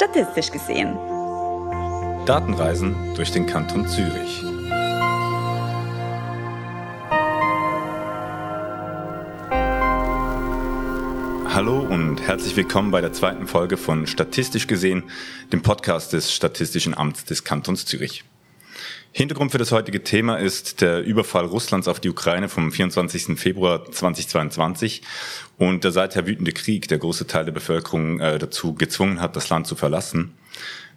statistisch gesehen. Datenreisen durch den Kanton Zürich. Hallo und herzlich willkommen bei der zweiten Folge von Statistisch gesehen, dem Podcast des Statistischen Amts des Kantons Zürich. Hintergrund für das heutige Thema ist der Überfall Russlands auf die Ukraine vom 24. Februar 2022 und der seither wütende Krieg, der große Teil der Bevölkerung äh, dazu gezwungen hat, das Land zu verlassen.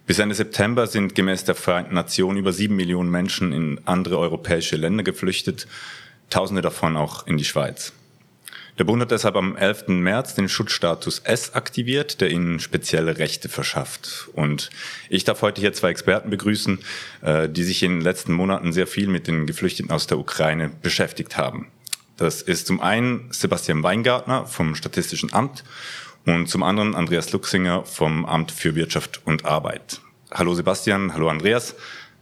Bis Ende September sind gemäß der Vereinten Nationen über sieben Millionen Menschen in andere europäische Länder geflüchtet, Tausende davon auch in die Schweiz. Der Bund hat deshalb am 11. März den Schutzstatus S aktiviert, der ihnen spezielle Rechte verschafft. Und ich darf heute hier zwei Experten begrüßen, äh, die sich in den letzten Monaten sehr viel mit den Geflüchteten aus der Ukraine beschäftigt haben. Das ist zum einen Sebastian Weingartner vom Statistischen Amt und zum anderen Andreas Luxinger vom Amt für Wirtschaft und Arbeit. Hallo Sebastian, hallo Andreas,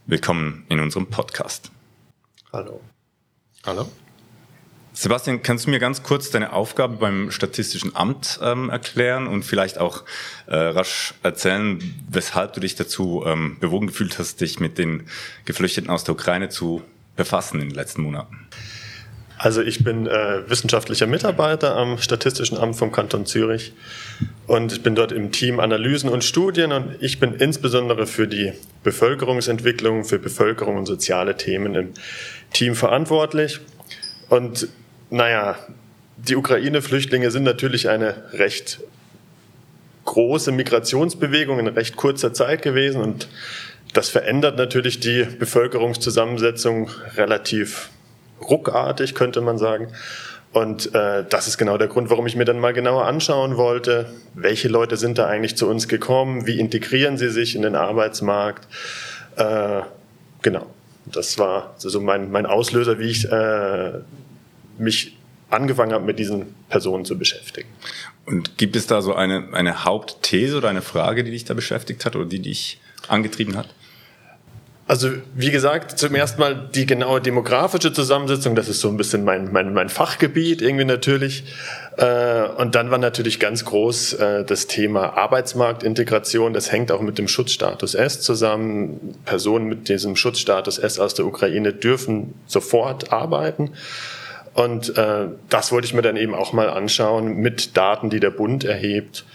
willkommen in unserem Podcast. Hallo. Hallo. Sebastian, kannst du mir ganz kurz deine Aufgabe beim Statistischen Amt ähm, erklären und vielleicht auch äh, rasch erzählen, weshalb du dich dazu ähm, bewogen gefühlt hast, dich mit den Geflüchteten aus der Ukraine zu befassen in den letzten Monaten? Also ich bin äh, wissenschaftlicher Mitarbeiter am Statistischen Amt vom Kanton Zürich und ich bin dort im Team Analysen und Studien und ich bin insbesondere für die Bevölkerungsentwicklung, für Bevölkerung und soziale Themen im Team verantwortlich. Und naja, die Ukraine-Flüchtlinge sind natürlich eine recht große Migrationsbewegung in recht kurzer Zeit gewesen und das verändert natürlich die Bevölkerungszusammensetzung relativ ruckartig, könnte man sagen. Und äh, das ist genau der Grund, warum ich mir dann mal genauer anschauen wollte, welche Leute sind da eigentlich zu uns gekommen, wie integrieren sie sich in den Arbeitsmarkt. Äh, genau, das war so mein, mein Auslöser, wie ich äh, mich angefangen habe, mit diesen Personen zu beschäftigen. Und gibt es da so eine, eine Hauptthese oder eine Frage, die dich da beschäftigt hat oder die dich angetrieben hat? Also wie gesagt, zum ersten Mal die genaue demografische Zusammensetzung, das ist so ein bisschen mein, mein, mein Fachgebiet irgendwie natürlich. Äh, und dann war natürlich ganz groß äh, das Thema Arbeitsmarktintegration. Das hängt auch mit dem Schutzstatus S zusammen. Personen mit diesem Schutzstatus S aus der Ukraine dürfen sofort arbeiten. Und äh, das wollte ich mir dann eben auch mal anschauen mit Daten, die der Bund erhebt,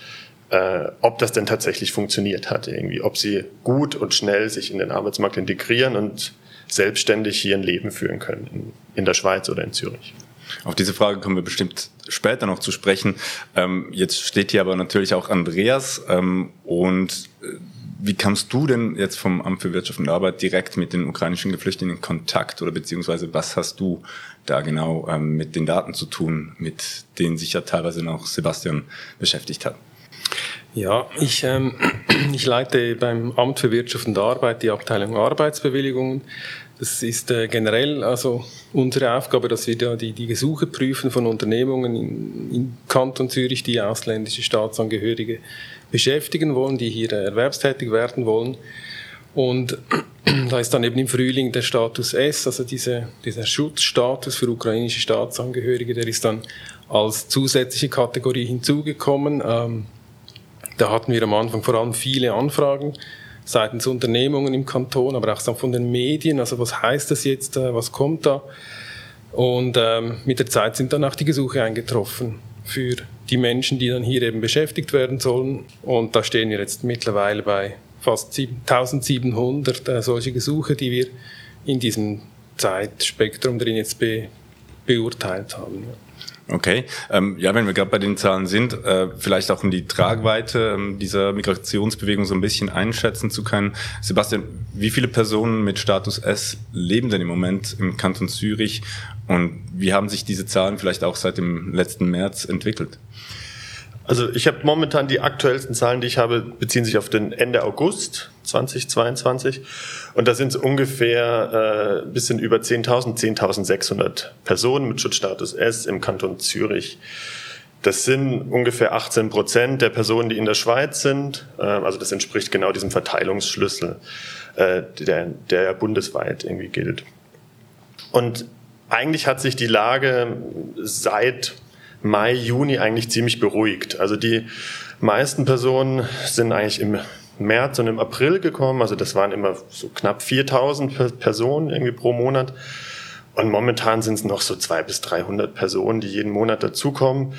äh, ob das denn tatsächlich funktioniert hat irgendwie, ob sie gut und schnell sich in den Arbeitsmarkt integrieren und selbstständig hier ein Leben führen können in, in der Schweiz oder in Zürich. Auf diese Frage kommen wir bestimmt später noch zu sprechen. Ähm, jetzt steht hier aber natürlich auch Andreas ähm, und äh, wie kamst du denn jetzt vom Amt für Wirtschaft und Arbeit direkt mit den ukrainischen Geflüchteten in Kontakt oder beziehungsweise was hast du da genau ähm, mit den Daten zu tun, mit denen sich ja teilweise auch Sebastian beschäftigt hat? Ja, ich, ähm, ich leite beim Amt für Wirtschaft und Arbeit die Abteilung Arbeitsbewilligungen. Das ist äh, generell also unsere Aufgabe, dass wir da die, die Gesuche prüfen von Unternehmungen in, in Kanton Zürich, die ausländische Staatsangehörige beschäftigen wollen, die hier erwerbstätig werden wollen. Und da ist dann eben im Frühling der Status S, also diese, dieser Schutzstatus für ukrainische Staatsangehörige, der ist dann als zusätzliche Kategorie hinzugekommen. Ähm, da hatten wir am Anfang vor allem viele Anfragen seitens Unternehmungen im Kanton, aber auch von den Medien. Also was heißt das jetzt, äh, was kommt da? Und ähm, mit der Zeit sind dann auch die Gesuche eingetroffen für die Menschen, die dann hier eben beschäftigt werden sollen. Und da stehen wir jetzt mittlerweile bei fast 1700 äh, solche Gesuche, die wir in diesem Zeitspektrum drin jetzt be beurteilt haben. Okay, ähm, ja, wenn wir gerade bei den Zahlen sind, äh, vielleicht auch um die Tragweite ähm, dieser Migrationsbewegung so ein bisschen einschätzen zu können. Sebastian, wie viele Personen mit Status S leben denn im Moment im Kanton Zürich und wie haben sich diese Zahlen vielleicht auch seit dem letzten März entwickelt? Also ich habe momentan die aktuellsten Zahlen, die ich habe, beziehen sich auf den Ende August 2022 und da sind es ungefähr äh, bisschen über 10.000, 10.600 Personen mit Schutzstatus S im Kanton Zürich. Das sind ungefähr 18 Prozent der Personen, die in der Schweiz sind. Äh, also das entspricht genau diesem Verteilungsschlüssel, äh, der, der bundesweit irgendwie gilt. Und eigentlich hat sich die Lage seit Mai, Juni eigentlich ziemlich beruhigt. Also die meisten Personen sind eigentlich im März und im April gekommen. Also das waren immer so knapp 4000 Personen irgendwie pro Monat. Und momentan sind es noch so 200 bis 300 Personen, die jeden Monat dazukommen.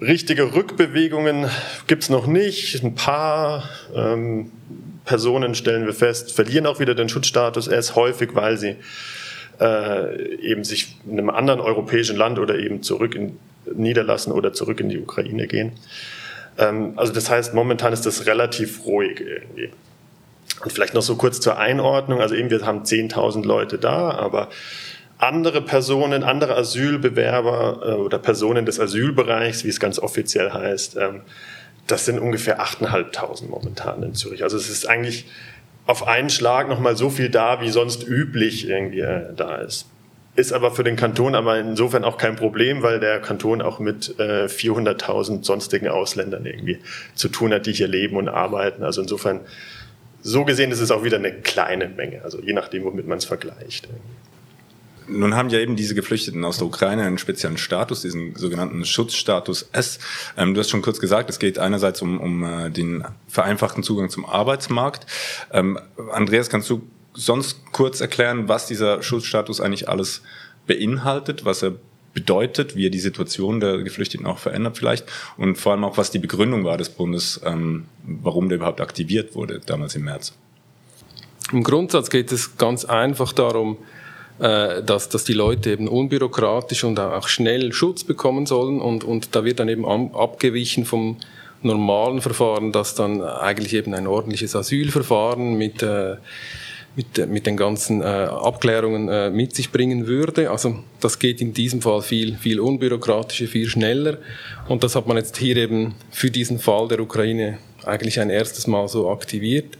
Richtige Rückbewegungen gibt's noch nicht. Ein paar ähm, Personen, stellen wir fest, verlieren auch wieder den Schutzstatus erst häufig, weil sie äh, eben sich in einem anderen europäischen Land oder eben zurück in niederlassen oder zurück in die Ukraine gehen. Ähm, also das heißt, momentan ist das relativ ruhig irgendwie. Und vielleicht noch so kurz zur Einordnung. Also eben, wir haben 10.000 Leute da, aber andere Personen, andere Asylbewerber äh, oder Personen des Asylbereichs, wie es ganz offiziell heißt, ähm, das sind ungefähr 8.500 momentan in Zürich. Also es ist eigentlich auf einen Schlag nochmal so viel da, wie sonst üblich irgendwie äh, da ist. Ist aber für den Kanton aber insofern auch kein Problem, weil der Kanton auch mit äh, 400.000 sonstigen Ausländern irgendwie zu tun hat, die hier leben und arbeiten. Also insofern, so gesehen ist es auch wieder eine kleine Menge, also je nachdem, womit man es vergleicht. Irgendwie. Nun haben ja eben diese Geflüchteten aus der Ukraine einen speziellen Status, diesen sogenannten Schutzstatus S. Ähm, du hast schon kurz gesagt, es geht einerseits um, um äh, den vereinfachten Zugang zum Arbeitsmarkt. Ähm, Andreas, kannst du sonst kurz erklären, was dieser Schutzstatus eigentlich alles beinhaltet, was er bedeutet, wie er die Situation der Geflüchteten auch verändert vielleicht und vor allem auch, was die Begründung war des Bundes, ähm, warum der überhaupt aktiviert wurde damals im März? Im Grundsatz geht es ganz einfach darum, äh, dass, dass die Leute eben unbürokratisch und auch schnell Schutz bekommen sollen und, und da wird dann eben abgewichen vom normalen Verfahren, das dann eigentlich eben ein ordentliches Asylverfahren mit äh, mit, mit den ganzen äh, Abklärungen äh, mit sich bringen würde. Also das geht in diesem Fall viel, viel unbürokratischer, viel schneller. Und das hat man jetzt hier eben für diesen Fall der Ukraine eigentlich ein erstes Mal so aktiviert.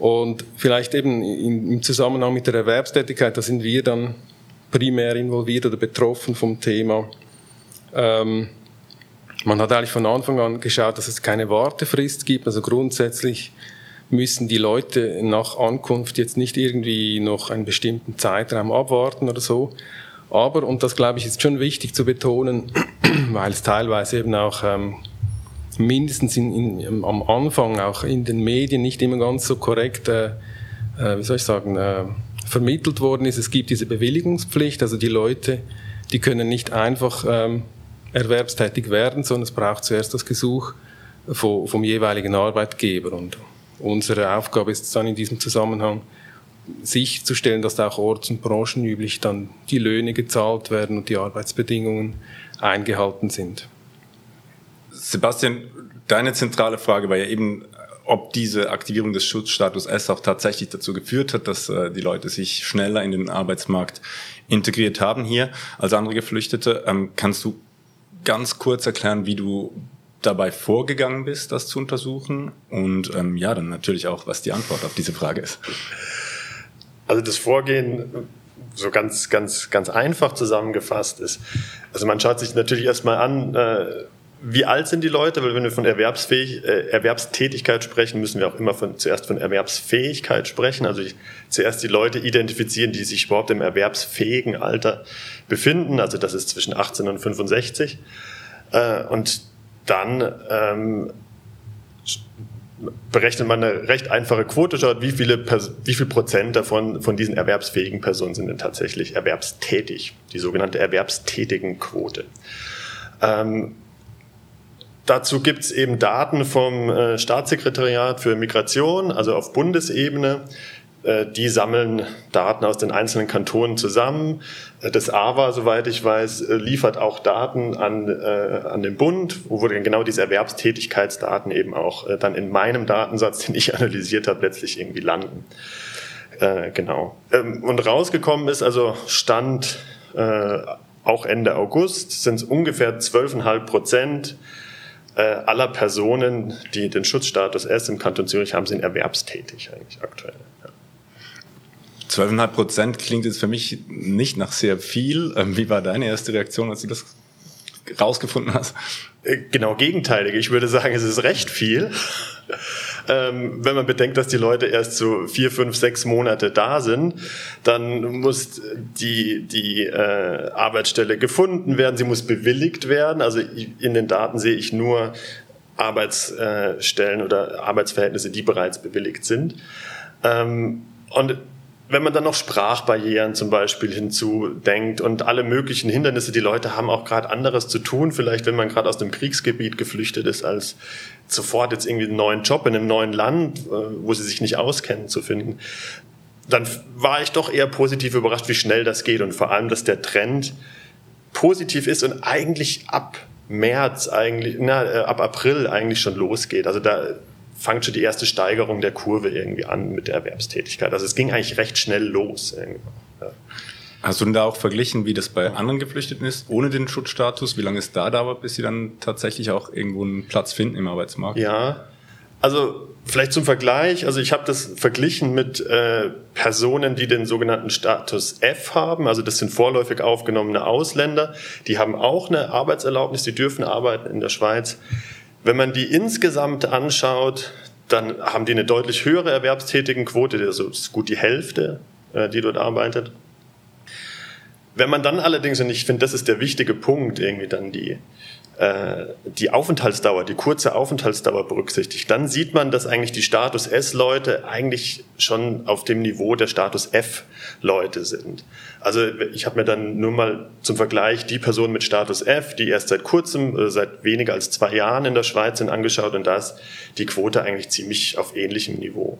Und vielleicht eben im Zusammenhang mit der Erwerbstätigkeit, da sind wir dann primär involviert oder betroffen vom Thema. Ähm, man hat eigentlich von Anfang an geschaut, dass es keine Wartefrist gibt. Also grundsätzlich müssen die Leute nach Ankunft jetzt nicht irgendwie noch einen bestimmten Zeitraum abwarten oder so. Aber, und das glaube ich ist schon wichtig zu betonen, weil es teilweise eben auch ähm, mindestens in, in, am Anfang auch in den Medien nicht immer ganz so korrekt, äh, äh, wie soll ich sagen, äh, vermittelt worden ist. Es gibt diese Bewilligungspflicht, also die Leute, die können nicht einfach ähm, erwerbstätig werden, sondern es braucht zuerst das Gesuch vom, vom jeweiligen Arbeitgeber. Und unsere Aufgabe ist dann in diesem Zusammenhang, sicherzustellen, dass da auch orts- und branchenüblich dann die Löhne gezahlt werden und die Arbeitsbedingungen eingehalten sind. Sebastian, deine zentrale Frage war ja eben, ob diese Aktivierung des Schutzstatus S auch tatsächlich dazu geführt hat, dass äh, die Leute sich schneller in den Arbeitsmarkt integriert haben hier als andere Geflüchtete. Ähm, kannst du ganz kurz erklären, wie du dabei vorgegangen bist, das zu untersuchen? Und ähm, ja, dann natürlich auch, was die Antwort auf diese Frage ist. Also das Vorgehen so ganz, ganz, ganz einfach zusammengefasst ist. Also man schaut sich natürlich erstmal an, äh, wie alt sind die Leute? Weil wenn wir von Erwerbsfähig, äh, Erwerbstätigkeit sprechen, müssen wir auch immer von, zuerst von Erwerbsfähigkeit sprechen. Also ich, zuerst die Leute identifizieren, die sich überhaupt im erwerbsfähigen Alter befinden. Also das ist zwischen 18 und 65. Äh, und dann ähm, berechnet man eine recht einfache Quote, schaut, wie viele wie viel Prozent davon von diesen erwerbsfähigen Personen sind denn tatsächlich erwerbstätig, die sogenannte erwerbstätigen Quote. Ähm, Dazu gibt es eben Daten vom äh, Staatssekretariat für Migration, also auf Bundesebene. Äh, die sammeln Daten aus den einzelnen Kantonen zusammen. Äh, das AWA, soweit ich weiß, liefert auch Daten an, an den Bund, wo dann genau diese Erwerbstätigkeitsdaten eben auch dann in meinem Datensatz, den ich analysiert habe, letztlich irgendwie landen. Genau. Ähm, und rausgekommen ist also Stand auch Ende August sind es ungefähr 12,5 Prozent aller Personen, die den Schutzstatus S im Kanton Zürich haben, sind erwerbstätig eigentlich aktuell. Ja. 12,5 Prozent klingt jetzt für mich nicht nach sehr viel. Ähm, wie war deine erste Reaktion, als du das rausgefunden hast? Äh, genau gegenteilig. Ich würde sagen, es ist recht viel. Ähm, wenn man bedenkt, dass die Leute erst so vier, fünf, sechs Monate da sind, dann muss die, die äh, Arbeitsstelle gefunden werden, sie muss bewilligt werden. Also in den Daten sehe ich nur Arbeitsstellen oder Arbeitsverhältnisse, die bereits bewilligt sind. Ähm, und wenn man dann noch Sprachbarrieren zum Beispiel hinzudenkt und alle möglichen Hindernisse, die Leute haben auch gerade anderes zu tun, vielleicht wenn man gerade aus dem Kriegsgebiet geflüchtet ist, als sofort jetzt irgendwie einen neuen Job in einem neuen Land, äh, wo sie sich nicht auskennen, zu finden, dann war ich doch eher positiv überrascht, wie schnell das geht und vor allem, dass der Trend positiv ist und eigentlich ab März eigentlich, na, äh, ab April eigentlich schon losgeht. Also da fängt schon die erste Steigerung der Kurve irgendwie an mit der Erwerbstätigkeit. Also es ging eigentlich recht schnell los. Ja. Hast du denn da auch verglichen, wie das bei anderen Geflüchteten ist, ohne den Schutzstatus? Wie lange es da dauert, bis sie dann tatsächlich auch irgendwo einen Platz finden im Arbeitsmarkt? Ja, also vielleicht zum Vergleich, also ich habe das verglichen mit äh, Personen, die den sogenannten Status F haben, also das sind vorläufig aufgenommene Ausländer, die haben auch eine Arbeitserlaubnis, die dürfen arbeiten in der Schweiz. Wenn man die insgesamt anschaut, dann haben die eine deutlich höhere Erwerbstätigenquote, also ist gut die Hälfte, äh, die dort arbeitet. Wenn man dann allerdings, und ich finde, das ist der wichtige Punkt, irgendwie dann die, die Aufenthaltsdauer, die kurze Aufenthaltsdauer berücksichtigt, dann sieht man, dass eigentlich die Status S-Leute eigentlich schon auf dem Niveau der Status F-Leute sind. Also ich habe mir dann nur mal zum Vergleich die Personen mit Status F, die erst seit kurzem, äh, seit weniger als zwei Jahren in der Schweiz sind, angeschaut und da ist die Quote eigentlich ziemlich auf ähnlichem Niveau.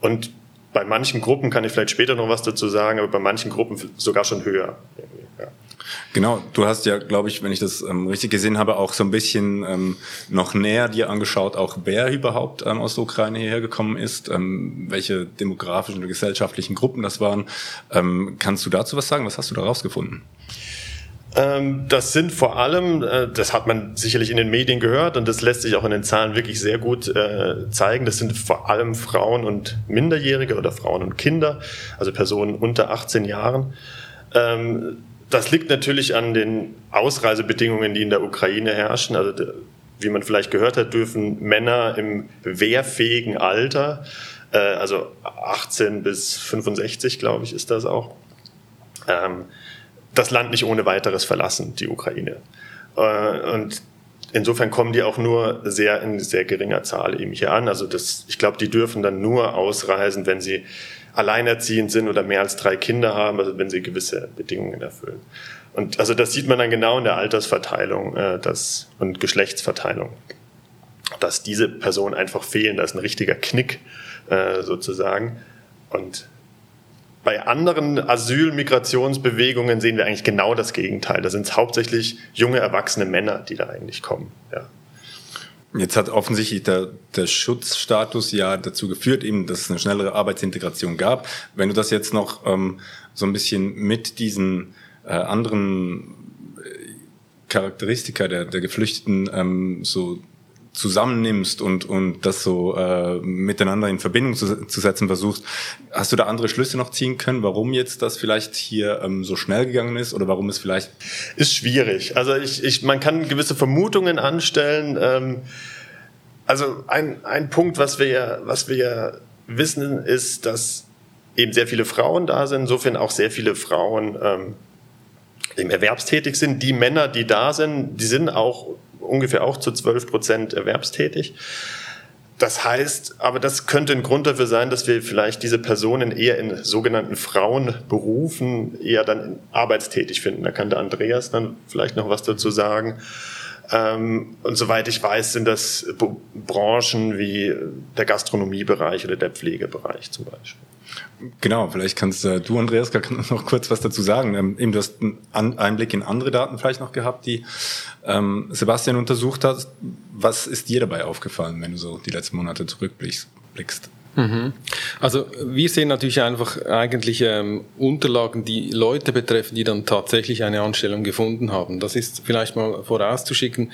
Und bei manchen Gruppen kann ich vielleicht später noch was dazu sagen, aber bei manchen Gruppen sogar schon höher. Ja. Genau, du hast ja, glaube ich, wenn ich das ähm, richtig gesehen habe, auch so ein bisschen ähm, noch näher dir angeschaut, auch wer überhaupt ähm, aus der Ukraine hierher gekommen ist, ähm, welche demografischen und gesellschaftlichen Gruppen das waren. Ähm, kannst du dazu was sagen? Was hast du da rausgefunden? Ähm, das sind vor allem, äh, das hat man sicherlich in den Medien gehört und das lässt sich auch in den Zahlen wirklich sehr gut äh, zeigen. Das sind vor allem Frauen und Minderjährige oder Frauen und Kinder, also Personen unter 18 Jahren. Das liegt natürlich an den Ausreisebedingungen, die in der Ukraine herrschen. Also wie man vielleicht gehört hat, dürfen Männer im wehrfähigen Alter, äh, also 18 bis 65, glaube ich, ist das auch, ähm, das Land nicht ohne weiteres verlassen, die Ukraine. Äh, und insofern kommen die auch nur sehr in sehr geringer Zahl eben hier an. Also das, ich glaube, die dürfen dann nur ausreisen, wenn sie alleinerziehend sind oder mehr als drei Kinder haben, also wenn sie gewisse Bedingungen erfüllen. Und also das sieht man dann genau in der Altersverteilung äh, das, und Geschlechtsverteilung, dass diese Personen einfach fehlen. Da ist ein richtiger Knick äh, sozusagen. Und bei anderen Asyl-Migrationsbewegungen sehen wir eigentlich genau das Gegenteil. Da sind es hauptsächlich junge, erwachsene Männer, die da eigentlich kommen. Ja. Jetzt hat offensichtlich der, der Schutzstatus ja dazu geführt, eben, dass es eine schnellere Arbeitsintegration gab. Wenn du das jetzt noch ähm, so ein bisschen mit diesen äh, anderen äh, Charakteristika der, der Geflüchteten ähm, so zusammennimmst und, und das so äh, miteinander in Verbindung zu, zu setzen versuchst, hast du da andere Schlüsse noch ziehen können, warum jetzt das vielleicht hier ähm, so schnell gegangen ist oder warum es vielleicht... Ist schwierig. Also ich, ich, man kann gewisse Vermutungen anstellen. Ähm, also ein, ein Punkt, was wir, was wir wissen, ist, dass eben sehr viele Frauen da sind, insofern auch sehr viele Frauen ähm, eben erwerbstätig sind. Die Männer, die da sind, die sind auch ungefähr auch zu 12 Prozent erwerbstätig. Das heißt, aber das könnte ein Grund dafür sein, dass wir vielleicht diese Personen eher in sogenannten Frauenberufen eher dann arbeitstätig finden. Da kann der Andreas dann vielleicht noch was dazu sagen. Ähm, und soweit ich weiß, sind das Branchen wie der Gastronomiebereich oder der Pflegebereich zum Beispiel. Genau, vielleicht kannst äh, du, Andreas, noch kurz was dazu sagen. Ähm, eben, du hast einen Einblick in andere Daten vielleicht noch gehabt, die ähm, Sebastian untersucht hat. Was ist dir dabei aufgefallen, wenn du so die letzten Monate zurückblickst? Also wir sehen natürlich einfach eigentlich ähm, Unterlagen, die Leute betreffen, die dann tatsächlich eine Anstellung gefunden haben. Das ist vielleicht mal vorauszuschicken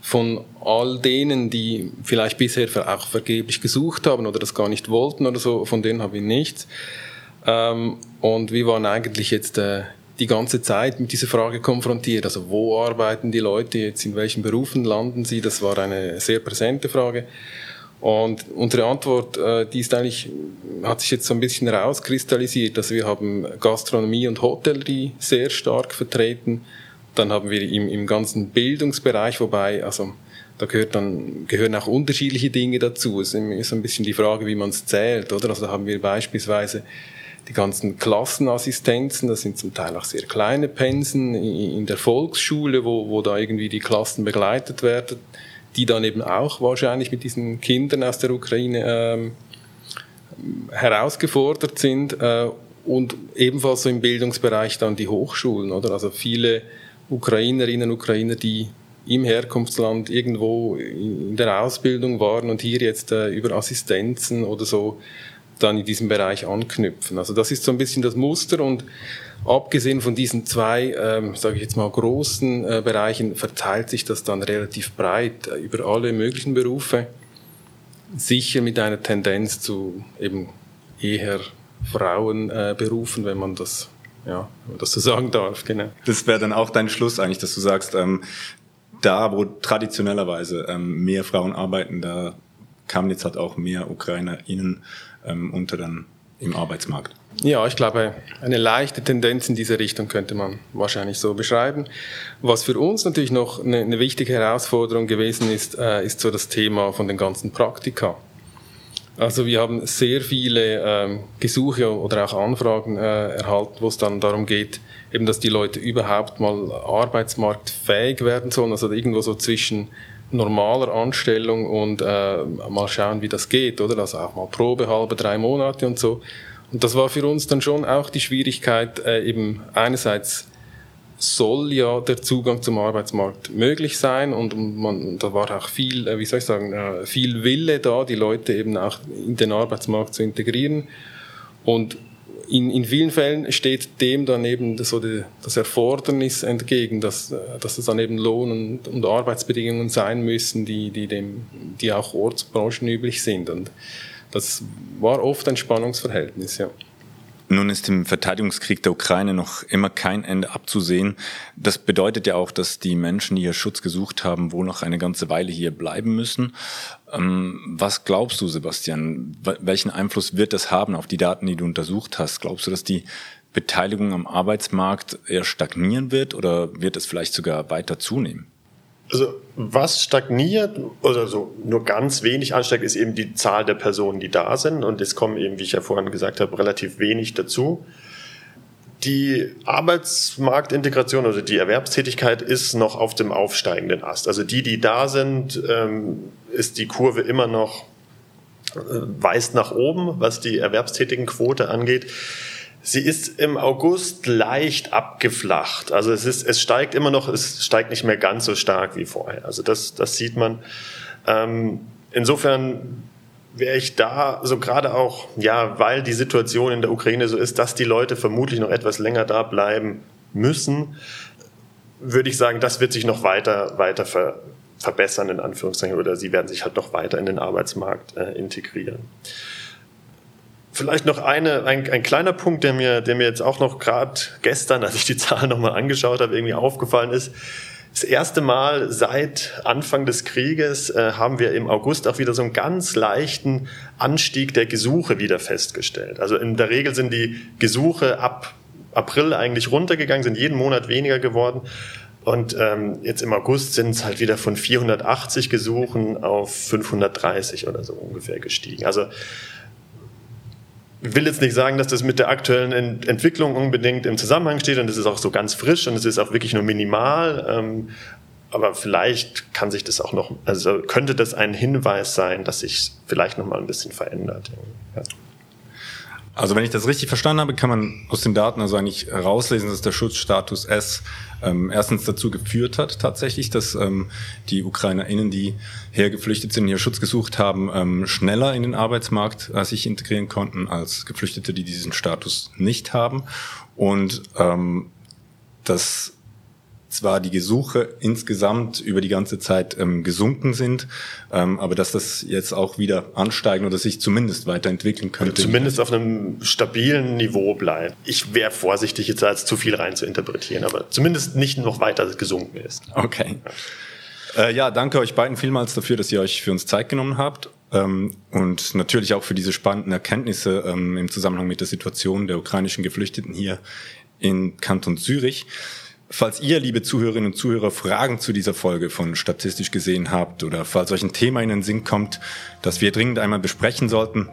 von all denen, die vielleicht bisher auch vergeblich gesucht haben oder das gar nicht wollten oder so, von denen haben wir nichts. Ähm, und wir waren eigentlich jetzt äh, die ganze Zeit mit dieser Frage konfrontiert. Also wo arbeiten die Leute jetzt, in welchen Berufen landen sie? Das war eine sehr präsente Frage. Und unsere Antwort, äh, die ist eigentlich, hat sich jetzt so ein bisschen rauskristallisiert. Also wir haben Gastronomie und Hotellerie sehr stark vertreten. Dann haben wir im, im ganzen Bildungsbereich, wobei, also da gehört dann, gehören auch unterschiedliche Dinge dazu. Es ist ein bisschen die Frage, wie man es zählt, oder? Also da haben wir beispielsweise die ganzen Klassenassistenzen, das sind zum Teil auch sehr kleine Pensen in der Volksschule, wo, wo da irgendwie die Klassen begleitet werden, die dann eben auch wahrscheinlich mit diesen Kindern aus der Ukraine ähm, herausgefordert sind äh, und ebenfalls so im Bildungsbereich dann die Hochschulen, oder? Also viele Ukrainerinnen und Ukrainer, die im Herkunftsland irgendwo in der Ausbildung waren und hier jetzt äh, über Assistenzen oder so dann in diesem Bereich anknüpfen. Also das ist so ein bisschen das Muster und abgesehen von diesen zwei, ähm, sage ich jetzt mal, großen äh, Bereichen verteilt sich das dann relativ breit äh, über alle möglichen Berufe, sicher mit einer Tendenz zu eben eher Frauenberufen, äh, wenn man das ja, wenn man das so sagen darf, genau. Das wäre dann auch dein Schluss eigentlich, dass du sagst, ähm, da, wo traditionellerweise ähm, mehr Frauen arbeiten, da kamen jetzt halt auch mehr UkrainerInnen ähm, unter dann im Arbeitsmarkt. Ja, ich glaube, eine leichte Tendenz in diese Richtung könnte man wahrscheinlich so beschreiben. Was für uns natürlich noch eine, eine wichtige Herausforderung gewesen ist, äh, ist so das Thema von den ganzen Praktika. Also wir haben sehr viele ähm, Gesuche oder auch Anfragen äh, erhalten, wo es dann darum geht, eben, dass die Leute überhaupt mal arbeitsmarktfähig werden sollen, also irgendwo so zwischen normaler Anstellung und äh, mal schauen, wie das geht, oder? Also auch mal Probe halbe drei Monate und so. Und das war für uns dann schon auch die Schwierigkeit, äh, eben einerseits soll ja der Zugang zum Arbeitsmarkt möglich sein und man, da war auch viel, äh, wie soll ich sagen, äh, viel Wille da, die Leute eben auch in den Arbeitsmarkt zu integrieren. Und in, in vielen Fällen steht dem dann eben so die, das Erfordernis entgegen, dass, dass es dann eben Lohn- und, und Arbeitsbedingungen sein müssen, die, die, dem, die auch ortsbranchenüblich sind. Und das war oft ein Spannungsverhältnis, ja. Nun ist im Verteidigungskrieg der Ukraine noch immer kein Ende abzusehen. Das bedeutet ja auch, dass die Menschen, die hier Schutz gesucht haben, wohl noch eine ganze Weile hier bleiben müssen. Ähm, was glaubst du, Sebastian? Welchen Einfluss wird das haben auf die Daten, die du untersucht hast? Glaubst du, dass die Beteiligung am Arbeitsmarkt eher stagnieren wird oder wird es vielleicht sogar weiter zunehmen? Also was stagniert oder so nur ganz wenig ansteigt, ist eben die Zahl der Personen, die da sind. Und es kommen eben, wie ich ja vorhin gesagt habe, relativ wenig dazu. Die Arbeitsmarktintegration oder die Erwerbstätigkeit ist noch auf dem aufsteigenden Ast. Also die, die da sind, ähm, ist die Kurve immer noch äh, weist nach oben, was die erwerbstätigen Quote angeht. Sie ist im August leicht abgeflacht. Also es ist, es steigt immer noch, es steigt nicht mehr ganz so stark wie vorher. Also das, das sieht man. Ähm, insofern wäre ich da so gerade auch, ja, weil die Situation in der Ukraine so ist, dass die Leute vermutlich noch etwas länger da bleiben müssen, würde ich sagen, das wird sich noch weiter, weiter ver, verbessern, in Anführungszeichen, oder sie werden sich halt noch weiter in den Arbeitsmarkt äh, integrieren. Vielleicht noch eine, ein, ein kleiner Punkt, der mir, der mir jetzt auch noch gerade gestern, als ich die Zahlen nochmal angeschaut habe, irgendwie aufgefallen ist. Das erste Mal seit Anfang des Krieges äh, haben wir im August auch wieder so einen ganz leichten Anstieg der Gesuche wieder festgestellt. Also in der Regel sind die Gesuche ab April eigentlich runtergegangen, sind jeden Monat weniger geworden. Und ähm, jetzt im August sind es halt wieder von 480 Gesuchen auf 530 oder so ungefähr gestiegen. Also will jetzt nicht sagen, dass das mit der aktuellen Entwicklung unbedingt im Zusammenhang steht und es ist auch so ganz frisch und es ist auch wirklich nur minimal. Ähm, aber vielleicht kann sich das auch noch, also könnte das ein Hinweis sein, dass sich vielleicht noch mal ein bisschen verändert. Ja. Also wenn ich das richtig verstanden habe, kann man aus den Daten also eigentlich rauslesen, dass der Schutzstatus S ähm, erstens dazu geführt hat, tatsächlich, dass ähm, die UkrainerInnen, die hergeflüchtet sind, hier Schutz gesucht haben, ähm, schneller in den Arbeitsmarkt äh, sich integrieren konnten als Geflüchtete, die diesen Status nicht haben. Und ähm, dass zwar die Gesuche insgesamt über die ganze Zeit ähm, gesunken sind, ähm, aber dass das jetzt auch wieder ansteigen oder sich zumindest weiterentwickeln könnte. Zumindest auf einem stabilen Niveau bleibt. Ich wäre vorsichtig, jetzt als zu viel rein zu interpretieren, aber zumindest nicht noch weiter gesunken ist. Okay. Äh, ja, danke euch beiden vielmals dafür, dass ihr euch für uns Zeit genommen habt. Ähm, und natürlich auch für diese spannenden Erkenntnisse ähm, im Zusammenhang mit der Situation der ukrainischen Geflüchteten hier in Kanton Zürich. Falls ihr, liebe Zuhörerinnen und Zuhörer, Fragen zu dieser Folge von Statistisch gesehen habt oder falls euch ein Thema in den Sinn kommt, das wir dringend einmal besprechen sollten,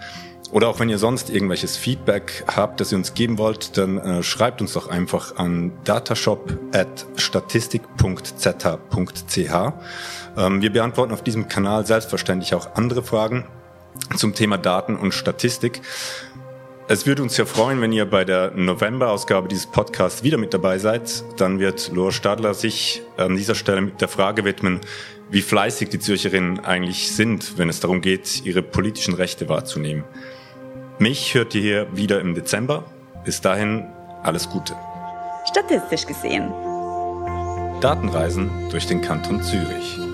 oder auch wenn ihr sonst irgendwelches Feedback habt, das ihr uns geben wollt, dann äh, schreibt uns doch einfach an datashop.statistik.zh.ch. Ähm, wir beantworten auf diesem Kanal selbstverständlich auch andere Fragen zum Thema Daten und Statistik. Es würde uns ja freuen, wenn ihr bei der November-Ausgabe dieses Podcasts wieder mit dabei seid. Dann wird Laura Stadler sich an dieser Stelle mit der Frage widmen, wie fleißig die Zürcherinnen eigentlich sind, wenn es darum geht, ihre politischen Rechte wahrzunehmen. Mich hört ihr hier wieder im Dezember. Bis dahin alles Gute. Statistisch gesehen. Datenreisen durch den Kanton Zürich.